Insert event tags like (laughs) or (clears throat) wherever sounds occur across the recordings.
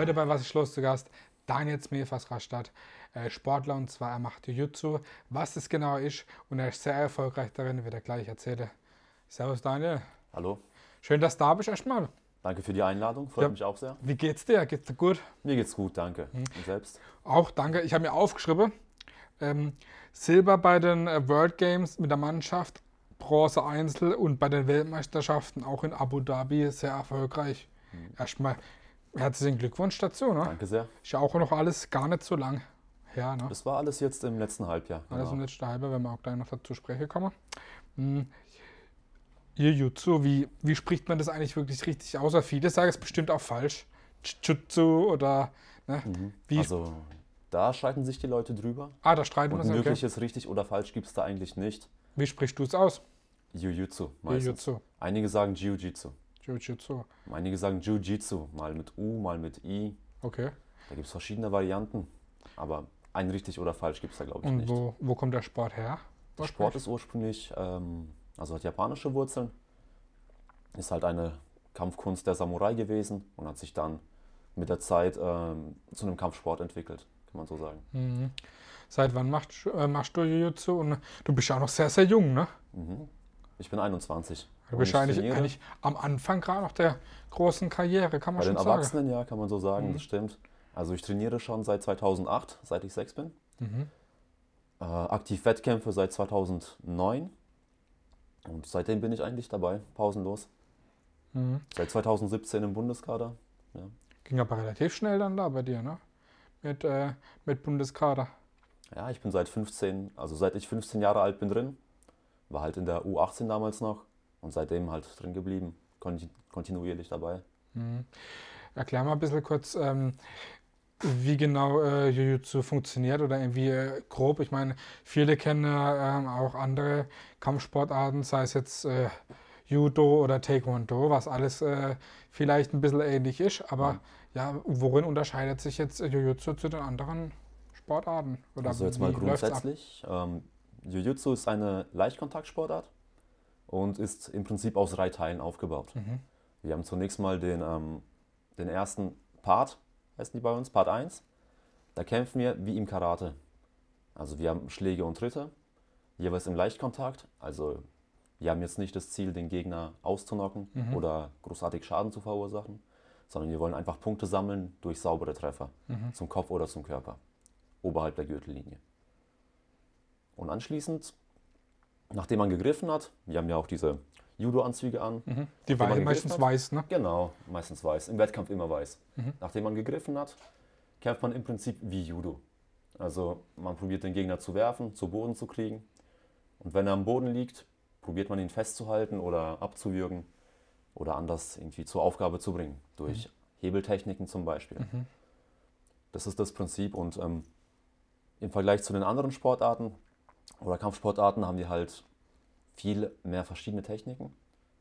Heute bei Was ist los zu Gast Daniel Smefas Rastatt, äh, Sportler und zwar er macht Jiu-Jitsu. Was es genau ist und er ist sehr erfolgreich darin, wird er gleich erzählen. Servus Daniel. Hallo. Schön, dass du da bist erstmal. Danke für die Einladung, freut Ja. mich auch sehr. Wie geht's dir? Geht's dir gut? Mir geht's gut, danke. Hm. Und selbst? Auch danke. Ich habe mir aufgeschrieben, ähm, Silber bei den äh, World Games mit der Mannschaft, Bronze Einzel und bei den Weltmeisterschaften auch in Abu Dhabi sehr erfolgreich. Erstmal herzlichen Glückwunsch dazu. Ne? Danke sehr. Ist ja auch noch alles gar nicht so lang her. Ne? Das war alles jetzt im letzten Halbjahr. Alles im Genau. letzten Halbjahr, wenn wir auch gleich noch dazu sprechen kommen. Hm. Jiu-Jitsu, wie, wie spricht man das eigentlich wirklich richtig aus? Weil Viele sagen es bestimmt auch falsch. Jutsu oder. Ne? Wie, Also, da streiten sich die Leute drüber. ah, da streiten wir uns. ein Okay. richtig oder falsch gibt es da eigentlich nicht. Wie sprichst du es aus? Jiu-Jitsu meistens. Jiu-Jitsu. Einige sagen Jiu-Jitsu. Jiu-Jitsu. Einige sagen Jiu-Jitsu. Mal mit U, mal mit I. Okay. Da gibt es verschiedene Varianten. Aber ein richtig oder falsch gibt es da, glaube ich, Und nicht. wo, wo kommt der Sport her? Der Sport ist ursprünglich, ähm, also hat japanische Wurzeln, ist halt eine Kampfkunst der Samurai gewesen und hat sich dann mit der Zeit ähm, zu einem Kampfsport entwickelt, kann man so sagen. Mhm. Seit wann machst, äh, machst du Jiu-Jitsu? Du bist ja auch noch sehr, sehr jung, ne? Mhm. Ich bin 21. Du und bist ich ja eigentlich, eigentlich am Anfang gerade noch der großen Karriere, kann man Bei schon den sagen. Erwachsenen, ja, kann man so sagen, Mhm. das stimmt. Also ich trainiere schon seit 2008, seit ich sechs bin. Mhm. Äh, aktiv Wettkämpfe seit 2009. Und seitdem bin ich eigentlich dabei, pausenlos. Mhm. Seit 2017 im Bundeskader. Ging aber relativ schnell dann da bei dir, ne? Mit, äh, mit Bundeskader. Ja, ich bin seit 15, also seit ich 15 Jahre alt bin drin. War halt in der U18 damals noch und seitdem halt drin geblieben, konti- kontinuierlich dabei. Mhm. Erklär mal ein bisschen kurz, ähm, wie genau äh, Jiu-Jitsu funktioniert oder irgendwie äh, grob. Ich meine, viele kennen ähm, auch andere Kampfsportarten, sei es jetzt äh, Judo oder Taekwondo, was alles äh, vielleicht ein bisschen ähnlich ist. Aber ja, worin unterscheidet sich jetzt Jiu-Jitsu zu den anderen Sportarten? Oder Also jetzt mal grundsätzlich, ähm, Jiu-Jitsu ist eine Leichtkontaktsportart und ist im Prinzip aus drei Teilen aufgebaut. Mhm. Wir haben zunächst mal den, ähm, den ersten Part, heißen die bei uns, Part 1. Da kämpfen wir wie im Karate. Also wir haben Schläge und Tritte, jeweils im Leichtkontakt. Also wir haben jetzt nicht das Ziel, den Gegner auszunocken Mhm. oder großartig Schaden zu verursachen, sondern wir wollen einfach Punkte sammeln durch saubere Treffer Mhm. zum Kopf oder zum Körper, oberhalb der Gürtellinie. Und anschließend, nachdem man gegriffen hat, wir haben ja auch diese Judo-Anzüge an, Mhm. Die man war gegriffen meistens hat? weiß, ne? Genau, meistens weiß. Im Wettkampf immer weiß. Mhm. Nachdem man gegriffen hat, kämpft man im Prinzip wie Judo. Also man probiert den Gegner zu werfen, zu Boden zu kriegen. Und wenn er am Boden liegt, probiert man ihn festzuhalten oder abzuwürgen oder anders irgendwie zur Aufgabe zu bringen. Durch Hebeltechniken zum Beispiel. Mhm. Das ist das Prinzip. Und ähm, im Vergleich zu den anderen Sportarten oder Kampfsportarten haben wir halt viel mehr verschiedene Techniken.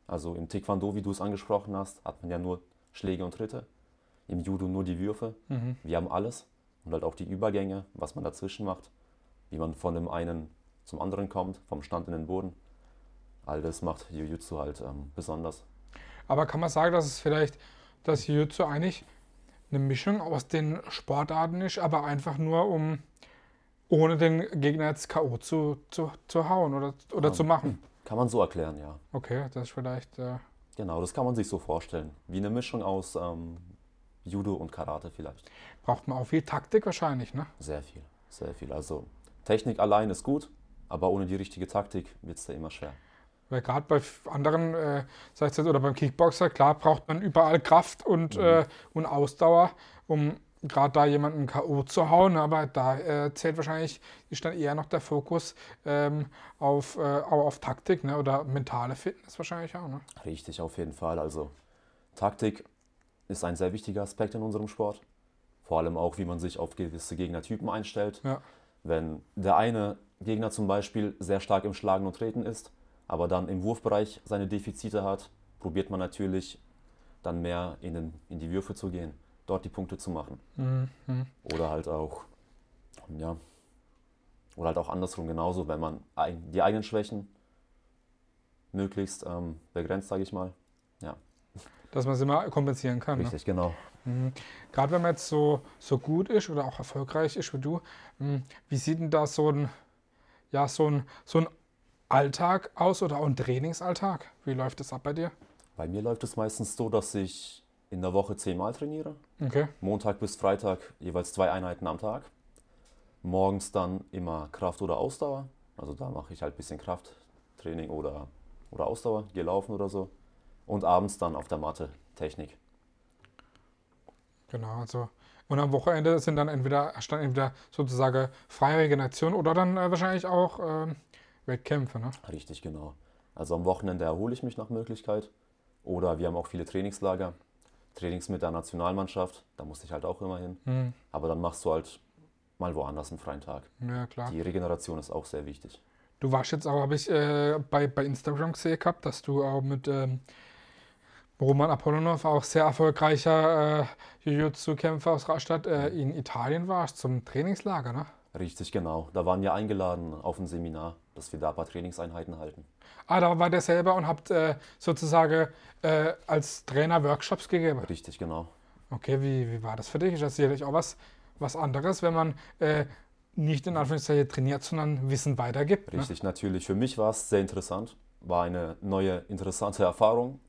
Also im Taekwondo, wie du es angesprochen hast, hat man ja nur Schläge und Tritte. Im Judo nur die Würfe. Mhm. Wir haben alles und halt auch die Übergänge, was man dazwischen macht, wie man von dem einen zum anderen kommt, vom Stand in den Boden. All das macht Jiu-Jitsu halt ähm, besonders. Aber kann man sagen, dass es vielleicht das Jiu-Jitsu eigentlich eine Mischung aus den Sportarten ist, aber einfach nur um ohne den Gegner jetzt K.O. zu, zu, zu hauen oder, oder Ah. zu machen? Kann man so erklären, ja. Okay, das ist vielleicht. Äh, Genau, das kann man sich so vorstellen. Wie eine Mischung aus ähm, Judo und Karate vielleicht. braucht man auch viel Taktik wahrscheinlich, ne? Sehr viel, sehr viel. Also Technik allein ist gut, aber ohne die richtige Taktik wird es da immer schwer. Weil gerade bei anderen, äh, sei es jetzt oder beim Kickboxer, klar braucht man überall Kraft und, Mhm. äh, und Ausdauer, um gerade da jemanden K.O. zu hauen. Aber da äh, zählt wahrscheinlich, ist dann eher noch der Fokus ähm, auf, äh, auf Taktik ne? oder mentale Fitness wahrscheinlich auch. Ne? Richtig, auf jeden Fall. Also Taktik ist ein sehr wichtiger Aspekt in unserem Sport. Vor allem auch, wie man sich auf gewisse Gegnertypen einstellt. Ja. Wenn der eine Gegner zum Beispiel sehr stark im Schlagen und Treten ist, aber dann im Wurfbereich seine Defizite hat, probiert man natürlich dann mehr in, den, in die Würfe zu gehen, dort die Punkte zu machen. Mhm. Oder halt auch, ja, oder halt auch andersrum genauso, wenn man die eigenen Schwächen möglichst ähm, begrenzt, sage ich mal. Ja, Dass man es immer kompensieren kann. Ne? Richtig, genau. Mhm. Gerade wenn man jetzt so, so gut ist oder auch erfolgreich ist wie du, mhm. wie sieht denn da so ein, ja, so ein, so ein Alltag aus oder auch ein Trainingsalltag? Wie läuft das ab bei dir? Bei mir läuft es meistens so, dass ich in der Woche zehnmal trainiere. Okay. Montag bis Freitag jeweils zwei Einheiten am Tag. Morgens dann immer Kraft oder Ausdauer. Also da mache ich halt ein bisschen Krafttraining oder, oder Ausdauer, gehe laufen oder so. Und abends dann auf der Matte Technik. Genau, also. Und am Wochenende sind dann entweder, stand entweder sozusagen freie Regeneration oder dann äh, wahrscheinlich auch ähm, Wettkämpfe, ne? Richtig, genau. Also am Wochenende erhole ich mich nach Möglichkeit. Oder wir haben auch viele Trainingslager. Trainings mit der Nationalmannschaft, da musste ich halt auch immer hin. Hm. Aber dann machst du halt mal woanders einen freien Tag. Ja, klar. Die Regeneration ist auch sehr wichtig. Du warst jetzt auch, habe ich äh, bei, bei Instagram gesehen gehabt, dass du auch mit ähm, Roman Apollonov, auch sehr erfolgreicher äh, Jiu-Jitsu-Kämpfer aus Rastatt, äh, in Italien warst zum Trainingslager, ne? Richtig, genau. Da waren wir eingeladen auf ein Seminar, dass wir da ein paar Trainingseinheiten halten. Ah, da war der selber und habt äh, sozusagen äh, als Trainer Workshops gegeben. Richtig, genau. Okay, wie, wie war das für dich? Ist das sicherlich auch was, was anderes, wenn man äh, nicht in Anführungszeichen trainiert, sondern Wissen weitergibt? Ne? Richtig, natürlich. Für mich war es sehr interessant. War eine neue, interessante Erfahrung,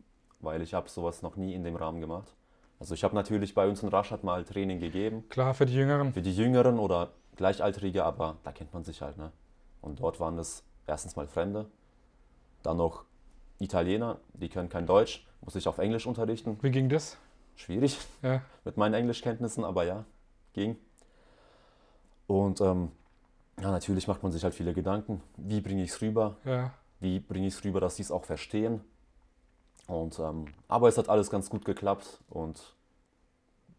weil ich habe sowas noch nie in dem Rahmen gemacht. Also ich habe natürlich bei uns in Raschat mal Training gegeben. Klar, für die Jüngeren. Für die Jüngeren oder Gleichaltrige, aber da kennt man sich halt. Ne? Und dort waren es erstens mal Fremde, dann noch Italiener, die können kein Deutsch, muss ich auf Englisch unterrichten. Wie ging das? Schwierig (laughs) Ja. mit meinen Englischkenntnissen, aber ja, ging. Und ähm, ja, natürlich macht man sich halt viele Gedanken. Wie bringe ich es rüber? Ja. Wie bringe ich es rüber, dass sie es auch verstehen? Und, ähm, aber es hat alles ganz gut geklappt und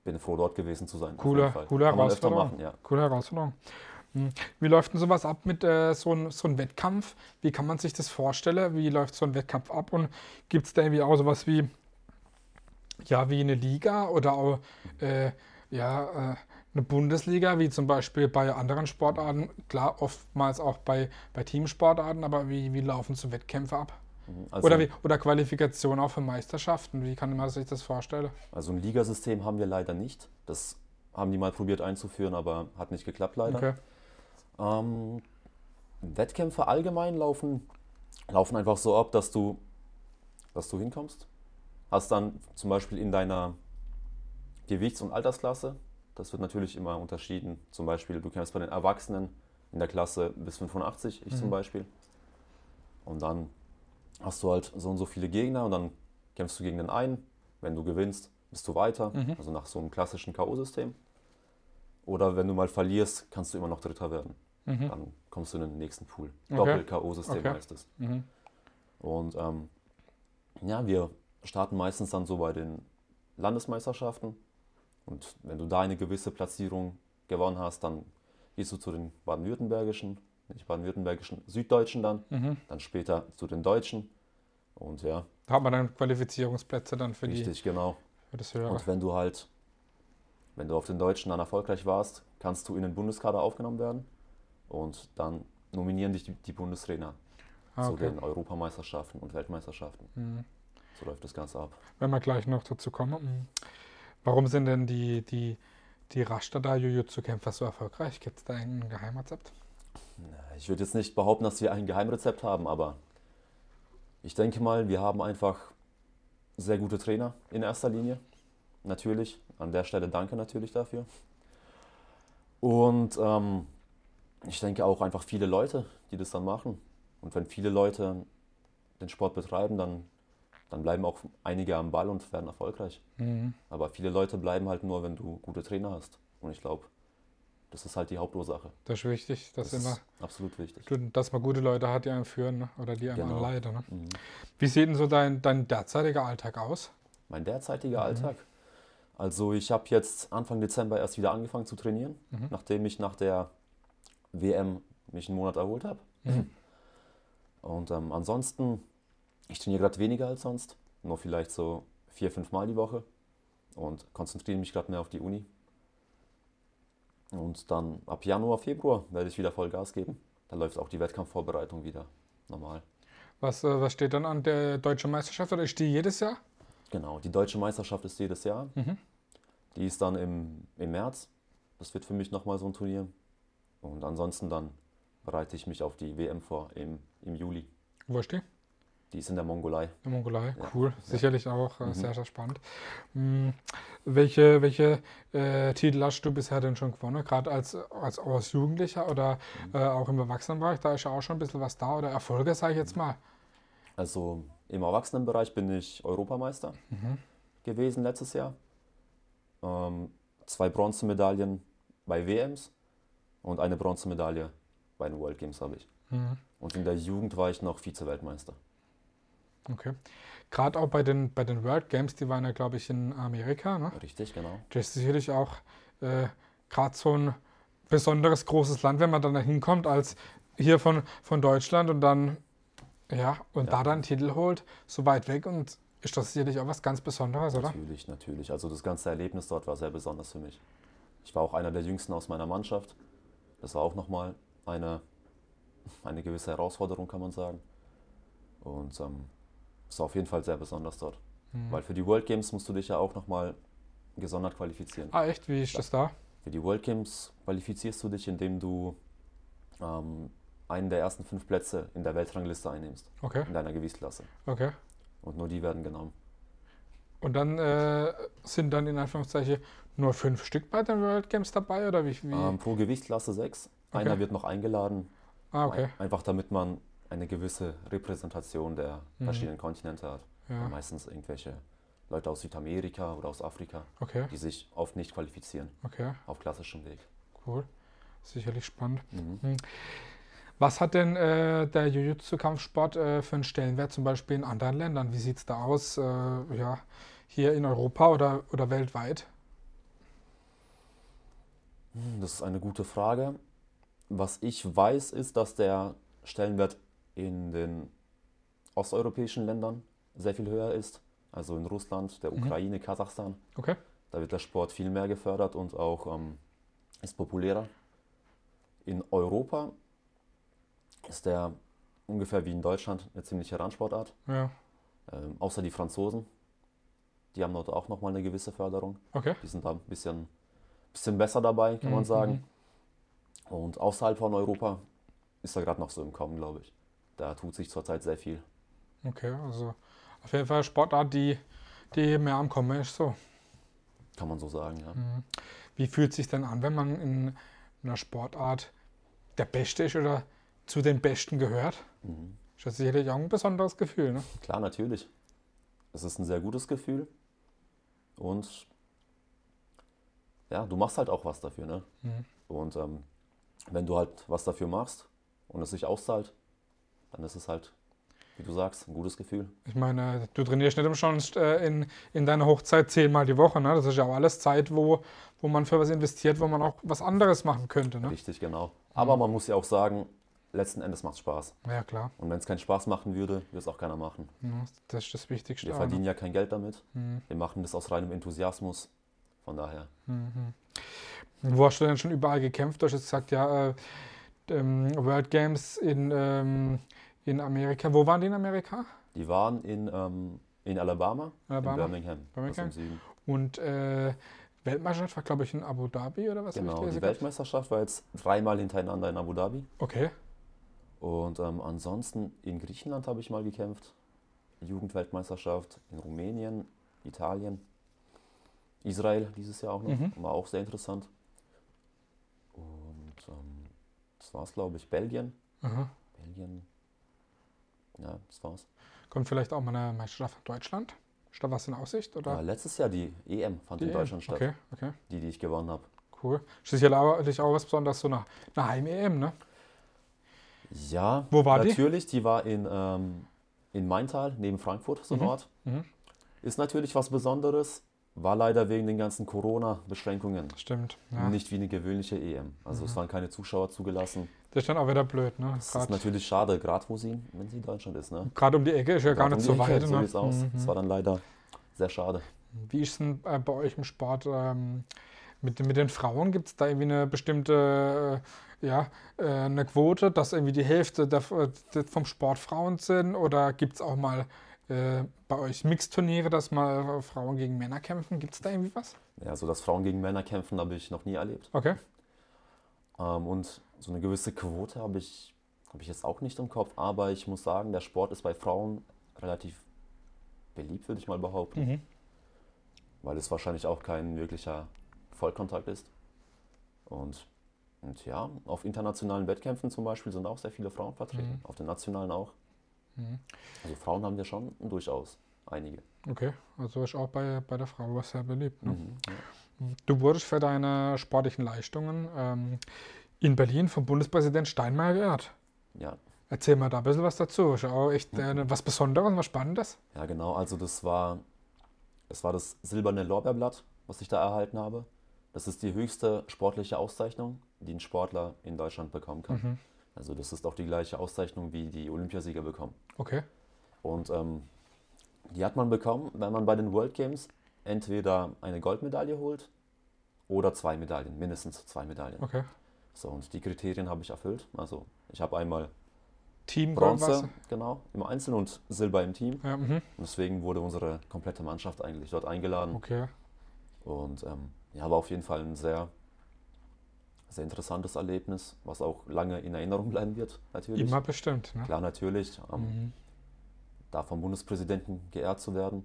bin froh, dort gewesen zu sein. Coole- coole Herausforderung. machen, ja. Coole Herausforderung. Hm. Wie läuft denn sowas ab mit äh, so einem so Wettkampf? Wie kann man sich das vorstellen? Wie läuft so ein Wettkampf ab? Und gibt es da irgendwie auch sowas wie, ja, wie eine Liga oder auch äh, ja, äh, eine Bundesliga, wie zum Beispiel bei anderen Sportarten? Klar, oftmals auch bei, bei Teamsportarten, aber wie, wie laufen so Wettkämpfe ab? Mhm. Also, Oder, wie, oder Qualifikation auch für Meisterschaften? Wie kann man sich das vorstellen? also ein Ligasystem haben wir leider nicht. Das haben die mal probiert einzuführen, aber hat nicht geklappt leider. Okay. Ähm, Wettkämpfe allgemein laufen, laufen einfach so ab, dass du, dass du hinkommst. Hast dann zum Beispiel in deiner Gewichts- und Altersklasse, das wird natürlich immer unterschieden. Zum Beispiel, du kämpfst bei den Erwachsenen in der Klasse bis 85, ich zum Mhm. Beispiel. Und dann hast du halt so und so viele Gegner und dann kämpfst du gegen den einen. Wenn du gewinnst, bist du weiter. Mhm. Also nach so einem klassischen K.O.-System. Oder wenn du mal verlierst, kannst du immer noch Dritter werden. Mhm. Dann kommst du in den nächsten Pool. Okay. Doppel-K.O.-System Okay. heißt es. Mhm. Und ähm, ja, wir starten meistens dann so bei den Landesmeisterschaften. Und wenn du da eine gewisse Platzierung gewonnen hast, dann gehst du zu den baden-württembergischen, nicht baden-württembergischen, süddeutschen dann, Mhm. dann später zu den deutschen. Und ja, Da hat man dann Qualifizierungsplätze dann für, die, richtig, genau. für das Höhere. Und wenn du halt, wenn du auf den Deutschen dann erfolgreich warst, kannst du in den Bundeskader aufgenommen werden. Und dann nominieren dich die, die Bundestrainer Ah, zu okay. den Europameisterschaften und Weltmeisterschaften. Mhm. So läuft das Ganze ab. Wenn wir gleich noch dazu kommen. mhm. Warum sind denn die, die, die Rastatter Jiu-Jitsu-Kämpfer so erfolgreich? Gibt es da ein Geheimrezept? Ich würde jetzt nicht behaupten, dass wir ein Geheimrezept haben, aber ich denke mal, wir haben einfach sehr gute Trainer in erster Linie. Natürlich. An der Stelle danke natürlich dafür. Und ähm, ich denke auch einfach viele Leute, die das dann machen. Und wenn viele Leute den Sport betreiben, dann, dann bleiben auch einige am Ball und werden erfolgreich. Mhm. Aber viele Leute bleiben halt nur, wenn du gute Trainer hast. Und ich glaube, das ist halt die Hauptursache. Das ist wichtig, dass, Das immer, ist absolut wichtig. dass man gute Leute hat, die einen führen ne? oder die einen Genau. anleiten. Ne? Mhm. Wie sieht denn so dein, dein derzeitiger Alltag aus? Mein derzeitiger Alltag. Also ich habe jetzt Anfang Dezember erst wieder angefangen zu trainieren, Mhm. nachdem ich nach der WM mich einen Monat erholt habe. Mhm. Und ähm, ansonsten, ich trainiere gerade weniger als sonst, nur vielleicht so vier, fünf Mal die Woche und konzentriere mich gerade mehr auf die Uni. Und dann ab Januar, Februar werde ich wieder voll Gas geben. Da läuft auch die Wettkampfvorbereitung wieder normal. Was, äh, was steht dann an der deutschen Meisterschaft? Oder ist die jedes Jahr? Genau, die deutsche Meisterschaft ist jedes Jahr. Mhm. Die ist dann im, im März. Das wird für mich nochmal so ein Turnier. Und ansonsten dann bereite ich mich auf die WM vor im, im Juli. Wo ist die? Die ist in der Mongolei. In der Mongolei, cool. Ja. Sicherlich auch äh, Mhm. sehr, sehr spannend. Hm, welche welche äh, Titel hast du bisher denn schon gewonnen? Gerade als, als, als Jugendlicher oder Mhm. äh, auch im Erwachsenenbereich? Da ist ja auch schon ein bisschen was da oder Erfolge, sage ich jetzt mal. Also im Erwachsenenbereich bin ich Europameister Mhm. gewesen letztes Jahr. Ähm, zwei Bronzemedaillen bei WMs und eine Bronzemedaille bei den World Games habe ich. Mhm. Und in der Jugend war ich noch Vize-Weltmeister. Okay. Gerade auch bei den, bei den World Games, die waren ja, glaube ich, in Amerika. Ne? Richtig, genau. Das ist sicherlich auch äh, gerade so ein besonderes großes Land, wenn man dann da hinkommt, als hier von, von Deutschland und dann, ja, und Ja. da dann einen Titel holt, so weit weg und ist das sicherlich auch was ganz Besonderes, oder? Natürlich, natürlich. Also das ganze Erlebnis dort war sehr besonders für mich. Ich war auch einer der jüngsten aus meiner Mannschaft. Das war auch nochmal eine, eine gewisse Herausforderung, kann man sagen. Und ähm, war auf jeden Fall sehr besonders dort. Mhm. Weil für die World Games musst du dich ja auch nochmal gesondert qualifizieren. Ah, echt? Wie ist das da? Für die World Games qualifizierst du dich, indem du ähm, einen der ersten fünf Plätze in der Weltrangliste einnimmst, Okay, in deiner Gewichtsklasse. okay. Und nur die werden genommen. Und dann äh, sind dann in Anführungszeichen nur fünf Stück bei den World Games dabei, oder wie? wie? Ähm, pro Gewichtsklasse sechs. Okay. Einer wird noch eingeladen, ah, okay. Ein- Einfach damit man eine gewisse Repräsentation der Mhm. verschiedenen Kontinente hat. Ja, Meistens irgendwelche Leute aus Südamerika oder aus Afrika, okay, die sich oft nicht qualifizieren okay, auf klassischem Weg. cool. Sicherlich spannend. Mhm. Was hat denn äh, der Jiu-Jitsu-Kampfsport äh, für einen Stellenwert zum Beispiel in anderen Ländern? Wie sieht es da aus? Äh, ja, hier in Europa oder, oder weltweit? Hm, Das ist eine gute Frage. Was ich weiß, ist, dass der Stellenwert in den osteuropäischen Ländern sehr viel höher ist. Also in Russland, der Mhm. Ukraine, Kasachstan. Okay. Da wird der Sport viel mehr gefördert und auch ähm, ist populärer. In Europa ist der ungefähr wie in Deutschland eine ziemliche Randsportart. Ja, Ähm, außer die Franzosen. Die haben dort auch nochmal eine gewisse Förderung. okay. Die sind da ein bisschen, bisschen besser dabei, kann man Mhm, sagen. Und außerhalb von Europa ist er gerade noch so im Kommen, glaube ich. Da tut sich zurzeit sehr viel. Okay, also auf jeden Fall Sportart, die, die mehr am Kommen ist. So. Kann man so sagen, ja. Mhm. Wie fühlt es sich denn an, wenn man in einer Sportart der Beste ist oder zu den Besten gehört? Mhm. Ist das sicherlich auch ein besonderes Gefühl, ne? Klar, natürlich. Es ist ein sehr gutes Gefühl. Und ja, du machst halt auch was dafür, ne? Mhm. Und ähm, wenn du halt was dafür machst und es sich auszahlt, dann ist es halt, wie du sagst, ein gutes Gefühl. Ich meine, du trainierst nicht umsonst äh, in, in deiner Hochzeit zehnmal die Woche, ne? Das ist ja auch alles Zeit, wo, wo man für was investiert, wo man auch was anderes machen könnte, ne? Richtig, genau. Aber man muss ja auch sagen, letzten Endes macht es Spaß. Ja, klar. Und wenn es keinen Spaß machen würde, würde es auch keiner machen. Ja, das ist das Wichtigste. Wir auch, ne? verdienen ja kein Geld damit. Mhm. Wir machen das aus reinem Enthusiasmus. Von daher. Mhm. Wo hast du denn schon überall gekämpft? Du hast jetzt gesagt, ja, äh, ähm, World Games in, ähm, in Amerika. Wo waren die in Amerika? Die waren in, ähm, in Alabama, Alabama? in Birmingham, Birmingham? Und äh, Weltmeisterschaft war, glaube ich, in Abu Dhabi oder was? Genau, die gehabt? Weltmeisterschaft war jetzt dreimal hintereinander in Abu Dhabi. Okay. Und ähm, ansonsten in Griechenland habe ich mal gekämpft. Jugendweltmeisterschaft in Rumänien, Italien, Israel dieses Jahr auch noch. Mhm. War auch sehr interessant. Und ähm, das war's, glaube ich. Belgien. Aha. Belgien. Ja, das war's. Kommt vielleicht auch mal eine Meisterschaft von Deutschland? Da was in Aussicht? Oder? Ja, letztes Jahr die EM fand Die in EM? Deutschland statt. Okay, okay, Die, die ich gewonnen habe. cool. Sicherlich auch was Besonderes, so eine, eine Heim-EM, ne? Ja, Wo war die? natürlich. Die? war in, ähm, in Maintal, neben Frankfurt, so ein Mhm. Ort. Mhm. Ist natürlich was Besonderes. War leider wegen den ganzen Corona-Beschränkungen Stimmt. Ja. nicht wie eine gewöhnliche EM. Also es Mhm. waren keine Zuschauer zugelassen. Das ist dann auch wieder blöd, ne? Das ist Gerade natürlich schade, gerade wo sie, wenn sie in Deutschland ist. Ne? gerade um die Ecke ist ja gar Gerade nicht um so die Ecke, weit. So ne? sieht's aus. Mhm. Das war dann leider sehr schade. Wie ist es denn äh, bei euch im Sport ähm, mit, mit den Frauen? Gibt es da irgendwie eine bestimmte, äh, ja, äh, eine Quote, dass irgendwie die Hälfte der, äh, vom Sport Frauen sind? Oder gibt es auch mal äh, bei euch Mixturniere, dass mal Frauen gegen Männer kämpfen? Gibt es da irgendwie was? Ja, so dass Frauen gegen Männer kämpfen, habe ich noch nie erlebt. Okay. Ähm, und so eine gewisse Quote habe ich, habe ich jetzt auch nicht im Kopf, aber ich muss sagen, der Sport ist bei Frauen relativ beliebt, würde ich mal behaupten. Mhm. Weil es wahrscheinlich auch kein wirklicher Vollkontakt ist. Und, und ja, auf internationalen Wettkämpfen zum Beispiel sind auch sehr viele Frauen vertreten, auf den nationalen auch. Mhm. Also Frauen haben wir schon durchaus einige. Okay, also ist auch bei, bei der Frau was sehr beliebt. Ne? Mhm, ja. Du wurdest für deine sportlichen Leistungen ähm, in Berlin vom Bundespräsident Steinmeier geehrt. ja, Erzähl mal da ein bisschen was dazu. Ist ja auch echt äh, was Besonderes, was Spannendes. Ja, genau. Also das war, das war das silberne Lorbeerblatt, was ich da erhalten habe. Das ist die höchste sportliche Auszeichnung, die ein Sportler in Deutschland bekommen kann. Mhm. Also das ist auch die gleiche Auszeichnung, wie die Olympiasieger bekommen. Okay. Und ähm, die hat man bekommen, wenn man bei den World Games entweder eine Goldmedaille holt oder zwei Medaillen, mindestens zwei Medaillen. Okay. So, und die Kriterien habe ich erfüllt. Also ich habe einmal Team Bronze, genau, im Einzel und Silber im Team. Ja, mhm. Und deswegen wurde unsere komplette Mannschaft eigentlich dort eingeladen. Okay. Und ähm, ja, war auf jeden Fall ein sehr, sehr interessantes Erlebnis, was auch lange in Erinnerung bleiben wird, natürlich. Immer bestimmt. Ne? Klar, natürlich. Ähm, Mhm. Da vom Bundespräsidenten geehrt zu werden.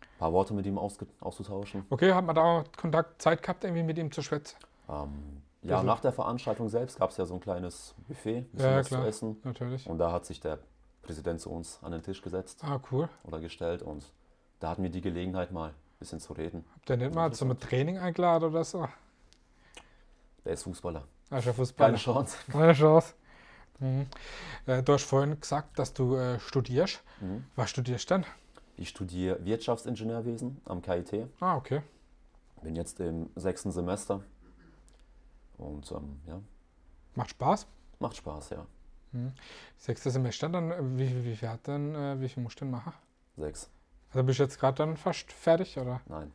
Ein paar Worte mit ihm auszutauschen. Okay, hat man da auch Kontakt, Zeit gehabt, irgendwie mit ihm zu schwätzen? Ähm, ja, Also- nach der Veranstaltung selbst gab es ja so ein kleines Buffet, bisschen Ja, was klar. zu essen. Natürlich. Und da hat sich der Präsident zu uns an den Tisch gesetzt Ah, cool. oder gestellt und da hatten wir die Gelegenheit mal ein bisschen zu reden. Habt ihr nicht mal zum Training eingeladen oder so? Der ist Fußballer. Ah, ist Fußballer. Keine Chance. Keine Chance. Mhm. Äh, du hast vorhin gesagt, dass du äh, studierst. Mhm. Was studierst du denn? Ich studiere Wirtschaftsingenieurwesen am KIT. Ah, okay. Bin jetzt im sechsten Semester. Und ähm, ja, Macht Spaß. macht Spaß, ja. Sechste Semester, dann äh, wie, wie, wie viel hat denn, äh, wie viel musst du denn machen? Sechs. Also bist du jetzt gerade dann fast fertig oder Nein.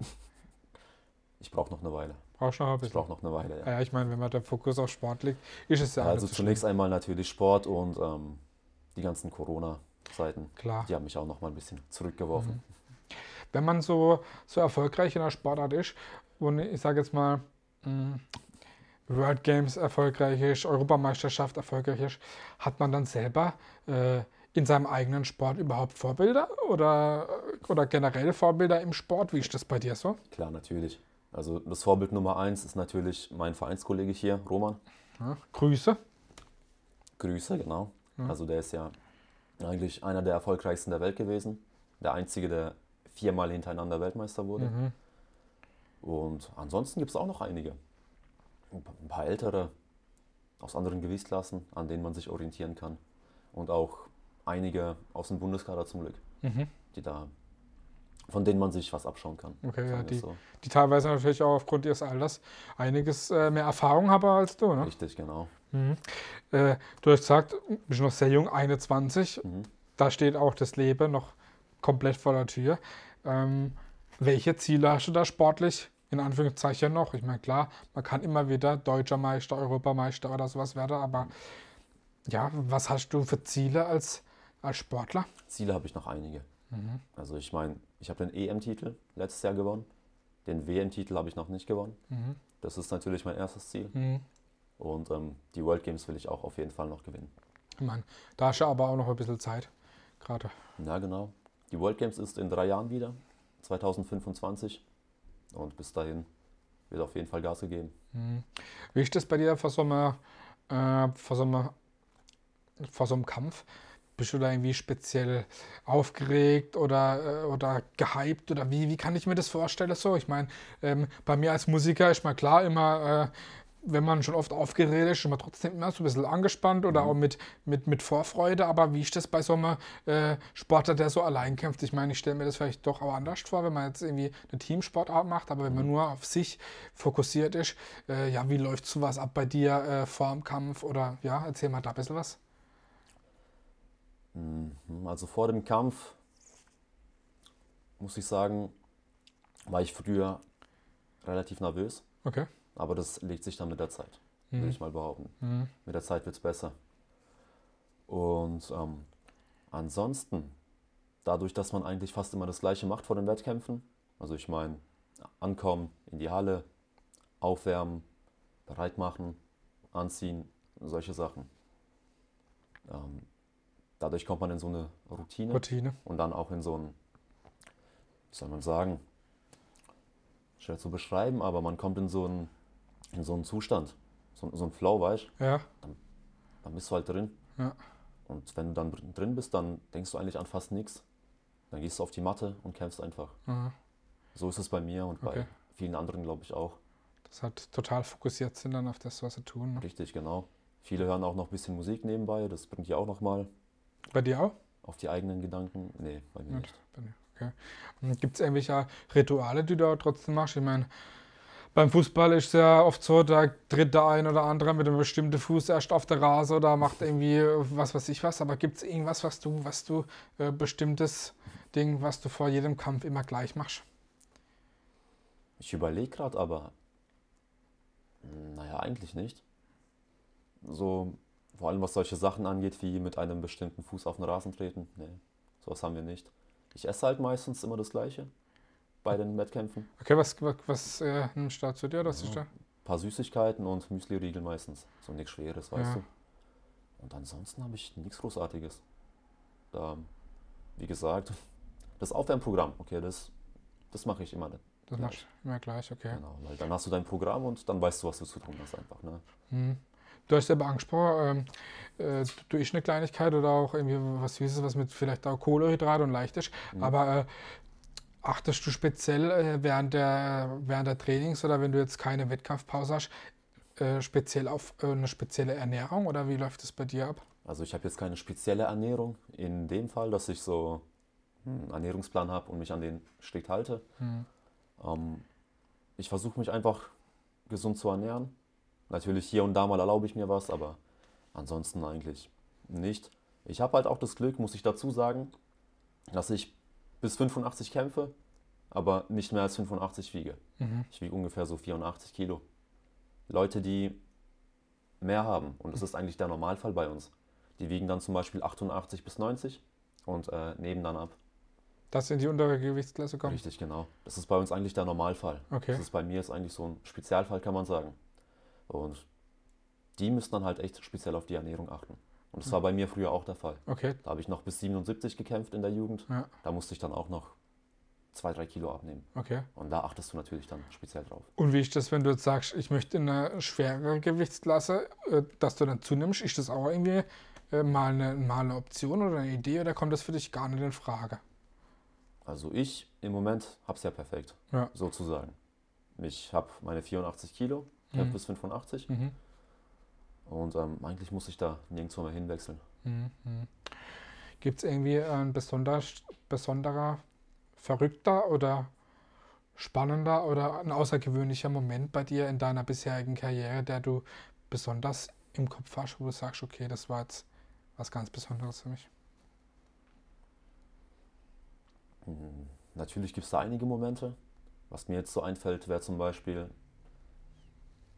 (laughs) Ich brauche noch eine Weile. Brauchst du noch ein Ich bisschen? brauche noch eine Weile, ja. Ja, ich meine, wenn man der Fokus auf Sport liegt, ist es ja, also zunächst einmal natürlich Sport und ähm, die ganzen Corona-Zeiten. schlimm. Klar. Die haben mich auch noch mal ein bisschen zurückgeworfen. Mhm. Wenn man so, so erfolgreich in der Sportart ist und ich sage jetzt mal mh, World Games erfolgreich ist, Europameisterschaft erfolgreich ist, hat man dann selber äh, in seinem eigenen Sport überhaupt Vorbilder oder, oder generell Vorbilder im Sport? Wie ist das bei dir so? Klar, natürlich. Also das Vorbild Nummer eins ist natürlich mein Vereinskollege hier, Roman. Ja, Grüße. Grüße, genau. Ja. Also der ist ja eigentlich einer der erfolgreichsten der Welt gewesen. Der einzige, der viermal hintereinander Weltmeister wurde. Mhm. Und ansonsten gibt es auch noch einige. Ein pa- ein paar ältere aus anderen Gewichtsklassen, an denen man sich orientieren kann. Und auch einige aus dem Bundeskader zum Glück, Mhm. die da, von denen man sich was abschauen kann. Okay, ja, die, so. die teilweise natürlich auch aufgrund ihres Alters einiges äh, mehr Erfahrung haben als du. Ne? Richtig, genau. Mhm. Äh, du hast gesagt, du bist noch sehr jung, 21. Mhm. Da steht auch das Leben noch komplett vor der Tür. Ähm, welche Ziele hast du da sportlich? In Anführungszeichen noch. Ich meine, klar, man kann immer wieder deutscher Meister, Europameister oder sowas werden, aber ja, was hast du für Ziele als, als Sportler? Ziele habe ich noch einige. Mhm. Also ich meine, ich habe den EM-Titel letztes Jahr gewonnen. Den WM-Titel habe ich noch nicht gewonnen. Mhm. Das ist natürlich mein erstes Ziel. Mhm. Und ähm, die World Games will ich auch auf jeden Fall noch gewinnen. Ich meine, da hast du aber auch noch ein bisschen Zeit. Gerade. Ja, genau. Die World Games ist in drei Jahren wieder, 2025. Und bis dahin wird auf jeden Fall Gas gegeben. Mhm. Wie ist das bei dir vor so einem, äh, vor so einem, vor so einem Kampf? Bist du da irgendwie speziell aufgeregt oder, äh, oder gehypt oder wie, wie kann ich mir das vorstellen? So, ich meine, ähm, bei mir als Musiker ist mal klar immer, äh, wenn man schon oft aufgeregt ist, ist man trotzdem immer so ein bisschen angespannt oder auch mit, mit, mit Vorfreude. Aber wie ist das bei so einem äh, Sportler, der so allein kämpft? Ich meine, ich stelle mir das vielleicht doch auch anders vor, wenn man jetzt irgendwie eine Teamsportart macht, aber wenn man nur auf sich fokussiert ist, äh, ja, wie läuft sowas ab bei dir äh, vor dem Kampf? Oder ja, erzähl mal da ein bisschen was. Mhm. Also vor dem Kampf, muss ich sagen, war ich früher relativ nervös. Okay. Aber das legt sich dann mit der Zeit, würde Mhm. ich mal behaupten. Mhm. Mit der Zeit wird es besser. Und ähm, ansonsten dadurch, dass man eigentlich fast immer das Gleiche macht vor den Wettkämpfen. Also ich meine, ankommen in die Halle, aufwärmen, bereit machen, anziehen, solche Sachen. Ähm, dadurch kommt man in so eine Routine, Routine. und dann auch in so ein, wie soll man sagen, schwer zu beschreiben, aber man kommt in so einen, in so einen Zustand, so, so einen Flow, weißt du? Ja, Dann bist du halt drin. Ja. Und wenn du dann dr- drin bist, dann denkst du eigentlich an fast nichts. Dann gehst du auf die Matte und kämpfst einfach. mhm. So ist es bei mir und bei Okay. vielen anderen, glaube ich, auch. das halt total fokussiert sind dann auf das, was sie tun. Ne? Richtig, genau. Viele hören auch noch ein bisschen Musik nebenbei. Das bringt ja auch nochmal Bei dir auch? auf die eigenen Gedanken. Nee, bei mir nicht. bei dir, Okay. Gibt es irgendwelche Rituale, die du trotzdem machst? Ich meine, beim Fußball ist es ja oft so, da tritt der ein oder andere mit einem bestimmten Fuß erst auf der Rase oder macht irgendwie was weiß ich was. Aber gibt es irgendwas, was du, was du, äh, bestimmtes Ding, was du vor jedem Kampf immer gleich machst? Ich überlege gerade, aber hm, naja, eigentlich nicht. So, vor allem was solche Sachen angeht, wie mit einem bestimmten Fuß auf den Rasen treten. Nee, sowas haben wir nicht. Ich esse halt meistens immer das Gleiche bei den Wettkämpfen. Okay, was, was, was äh, nimmst du da zu dir? Ist Ja. da? Ein paar Süßigkeiten und Müsli-Riegel meistens. So nichts Schweres, weißt Ja. du. Und ansonsten habe ich nichts Großartiges. Da, wie gesagt, (laughs) das Aufwärmprogramm, okay, das, das mache ich immer. Das Gleich. machst du immer gleich, okay. Genau, weil dann hast du dein Programm und dann weißt du, was du zu tun hast einfach. Ne? Hm. Du hast ja aber angesprochen, ähm, äh, du isst eine Kleinigkeit oder auch irgendwie was Süßes, was mit vielleicht auch Kohlenhydrat und leicht ist. Mhm. Aber äh, achtest du speziell äh, während, der, während der Trainings oder wenn du jetzt keine Wettkampfpause hast, äh, speziell auf äh, eine spezielle Ernährung oder wie läuft es bei dir ab? Also ich habe jetzt keine spezielle Ernährung in dem Fall, dass ich so einen Ernährungsplan habe und mich an den strikt halte. Hm. Ähm, ich versuche mich einfach gesund zu ernähren. Natürlich hier und da mal erlaube ich mir was, aber ansonsten eigentlich nicht. Ich habe halt auch das Glück, muss ich dazu sagen, dass ich bis 85 kämpfe, aber nicht mehr als 85 wiege. Mhm. Ich wiege ungefähr so 84 Kilo. Leute, die mehr haben, und das ist eigentlich der Normalfall bei uns, die wiegen dann zum Beispiel 88 bis 90 und äh, nehmen dann ab. Dass in die untere Gewichtsklasse kommt? Richtig, genau. Das ist bei uns eigentlich der Normalfall. Okay. Das ist bei mir jetzt eigentlich so ein Spezialfall, kann man sagen. Und die müssen dann halt echt speziell auf die Ernährung achten. Und das war bei mir früher auch der Fall. Okay, Da habe ich noch bis 77 gekämpft in der Jugend. ja, Da musste ich dann auch noch zwei, drei Kilo abnehmen. okay. Und da achtest du natürlich dann speziell drauf. Und wie ist das, wenn du jetzt sagst, ich möchte in eine schwerere Gewichtsklasse, äh, dass du dann zunimmst? Ist das auch irgendwie äh, mal, eine, mal eine Option oder eine Idee oder kommt das für dich gar nicht in Frage? Also ich im Moment habe es ja perfekt, Ja. sozusagen. Ich habe meine 84 Kilo, Mhm. bis 85 Mhm. und ähm, eigentlich muss ich da nirgendwo mehr hinwechseln. Mhm. Gibt es irgendwie ein besonder, besonderer, verrückter oder spannender oder ein außergewöhnlicher Moment bei dir in deiner bisherigen Karriere, der du besonders im Kopf hast, wo du sagst, okay, das war jetzt was ganz Besonderes für mich? Hm, Natürlich gibt es da einige Momente. Was mir jetzt so einfällt, wäre zum Beispiel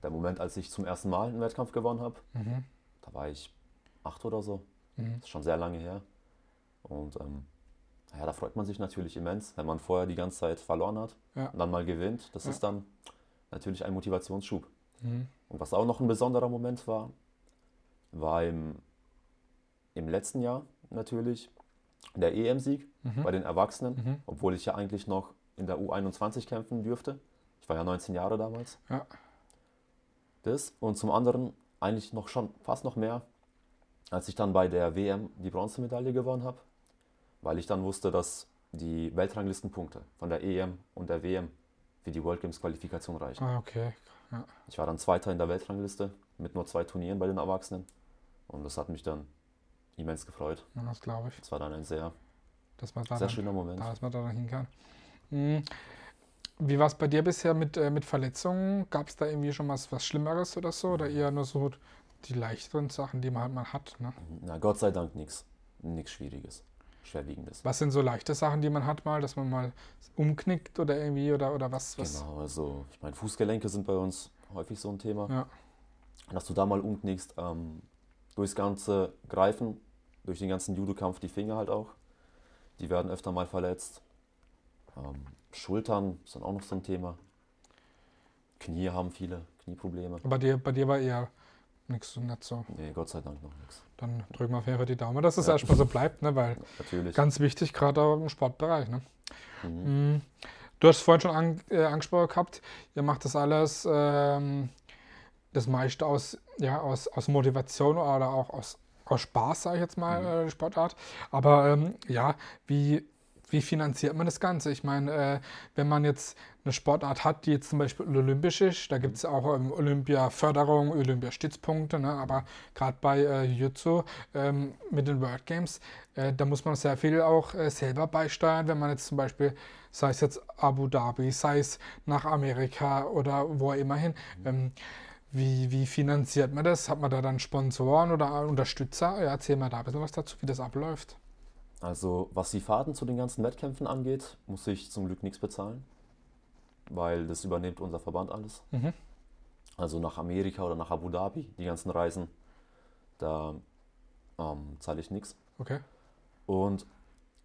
der Moment, als ich zum ersten Mal einen Wettkampf gewonnen habe. Mhm. Da war ich acht oder so. Mhm. Das ist schon sehr lange her. Und ähm, ja, da freut man sich natürlich immens, wenn man vorher die ganze Zeit verloren hat Ja. und dann mal gewinnt. Das Ja. ist dann natürlich ein Motivationsschub. Mhm. Und was auch noch ein besonderer Moment war, war im, im letzten Jahr natürlich der EM-Sieg Mhm. bei den Erwachsenen, Mhm. obwohl ich ja eigentlich noch in der U21 kämpfen dürfte. Ich war ja 19 Jahre damals. Ja. Das und zum anderen eigentlich noch schon fast noch mehr, als ich dann bei der WM die Bronzemedaille gewonnen habe, weil ich dann wusste, dass die Weltranglistenpunkte von der EM und der WM für die World Games Qualifikation reichen. Ah, okay. Ich war dann Zweiter in der Weltrangliste mit nur zwei Turnieren bei den Erwachsenen und das hat mich dann immens gefreut. Ja, das glaube ich. Es war dann ein sehr, sehr schöner Moment. da, dass man da hin kann. Mhm. Wie war es bei dir bisher mit, äh, mit Verletzungen? Gab es da irgendwie schon was, was Schlimmeres oder so? Oder eher nur so die leichteren Sachen, die man halt mal hat? Ne? Na, Gott sei Dank nichts. Nichts Schwieriges, Schwerwiegendes. Was sind so leichte Sachen, die man hat mal, dass man mal umknickt oder irgendwie oder, oder was? was? Genau, also ich meine, Fußgelenke sind bei uns häufig so ein Thema. Ja. Dass du da mal umknickst, ähm, durchs ganze Greifen, durch den ganzen Judo-Kampf, die Finger halt auch. die werden öfter mal verletzt. Ähm, Schultern sind auch noch so ein Thema. Knie haben viele Knieprobleme. Bei dir, bei dir war eher nichts so nicht so. Nee, Gott sei Dank noch nichts. Dann drücken wir auf jeden Fall die Daumen, dass es Ja. erstmal so bleibt, ne? weil Natürlich. ganz wichtig, gerade auch im Sportbereich. Ne? Mhm. Mhm. Du hast vorhin schon an, äh, angesprochen gehabt, ihr macht das alles, ähm, das meiste aus, ja, aus, aus Motivation oder auch aus, aus Spaß, sage ich jetzt mal, Mhm. äh, Sportart. Aber ähm, ja, wie, wie finanziert man das Ganze? Ich meine, äh, wenn man jetzt eine Sportart hat, die jetzt zum Beispiel olympisch ist, da gibt es auch ähm, Olympia-Förderung, Olympiastützpunkte, ne? aber gerade bei äh, Jiu-Jitsu ähm, mit den World Games, äh, da muss man sehr viel auch äh, selber beisteuern, wenn man jetzt zum Beispiel, sei es jetzt Abu Dhabi, sei es nach Amerika oder wo immer hin, ähm, wie, wie finanziert man das? Hat man da dann Sponsoren oder Unterstützer? Ja, erzähl mal da ein bisschen was dazu, wie das abläuft. Also, was die Fahrten zu den ganzen Wettkämpfen angeht, muss ich zum Glück nichts bezahlen, weil das übernimmt unser Verband alles. Mhm. Also nach Amerika oder nach Abu Dhabi, die ganzen Reisen, da ähm, zahle ich nichts. Okay. Und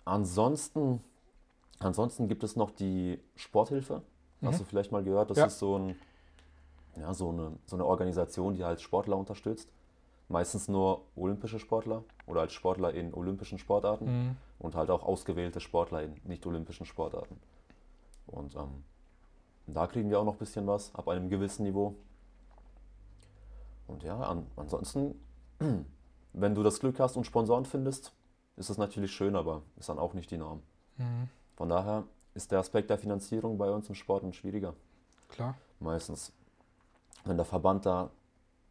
ansonsten, ansonsten gibt es noch die Sporthilfe. Hast Mhm. du vielleicht mal gehört? Das Ja. ist so, ein, ja, so, eine, so eine Organisation, die halt Sportler unterstützt. Meistens nur olympische Sportler oder als Sportler in olympischen Sportarten Mhm. und halt auch ausgewählte Sportler in nicht-olympischen Sportarten. Und ähm, da kriegen wir auch noch ein bisschen was ab einem gewissen Niveau. Und ja, an, ansonsten, (clears throat) wenn du das Glück hast und Sponsoren findest, ist das natürlich schön, aber ist dann auch nicht die Norm. Mhm. Von daher ist der Aspekt der Finanzierung bei uns im Sport ein schwieriger. Klar. Meistens, wenn der Verband da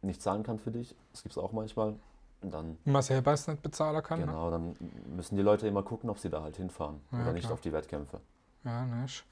nicht zahlen kann für dich, das gibt es auch manchmal, dann, Wenn man selber es nicht bezahlen kann. Ne? genau, dann müssen die Leute immer gucken, ob sie da halt hinfahren Ja, oder nicht klar. auf die Wettkämpfe. Ja, ne, ist,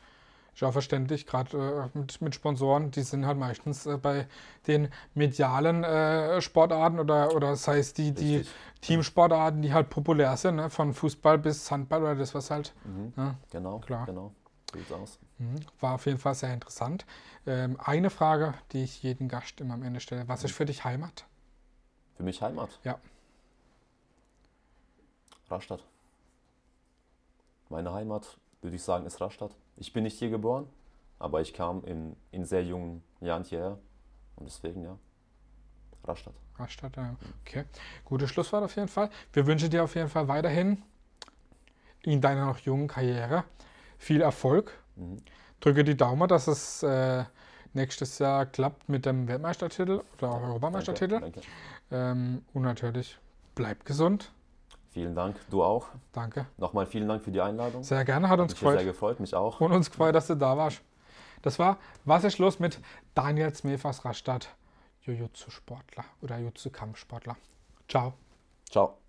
auch verständlich, gerade äh, mit, mit Sponsoren, die sind halt meistens äh, bei den medialen äh, Sportarten oder, oder sei es die, die Richtig. Teamsportarten, die halt populär sind, ne? von Fußball bis Handball oder das, was halt. Mhm. Ja, Genau, Klar. genau. So sieht's aus. mhm. War auf jeden Fall sehr interessant. Ähm, eine Frage, die ich jedem Gast immer am Ende stelle: Was ist für dich Heimat? Für mich Heimat. Ja. Rastatt. Meine Heimat, würde ich sagen, ist Rastatt. Ich bin nicht hier geboren, aber ich kam in, in sehr jungen Jahren hierher. Und deswegen, ja, Rastatt. Rastatt, ja. Okay, gutes Schlusswort auf jeden Fall. Wir wünschen dir auf jeden Fall weiterhin in deiner noch jungen Karriere viel Erfolg. Mhm. Drücke die Daumen, dass es äh, nächstes Jahr klappt mit dem Weltmeistertitel oder auch Europameistertitel. Danke, danke. Ähm, und natürlich bleib gesund. Vielen Dank, du auch. Danke. Nochmal vielen Dank für die Einladung. Sehr gerne, hat uns Mich hier sehr gefreut. gefreut, mich auch. Und uns gefreut, dass du da warst. Das war Was ist los mit Daniel Smefas Rastatt, Jiu-Jitsu-Sportler oder Jiu-Jitsu-Kampfsportler. Ciao. Ciao.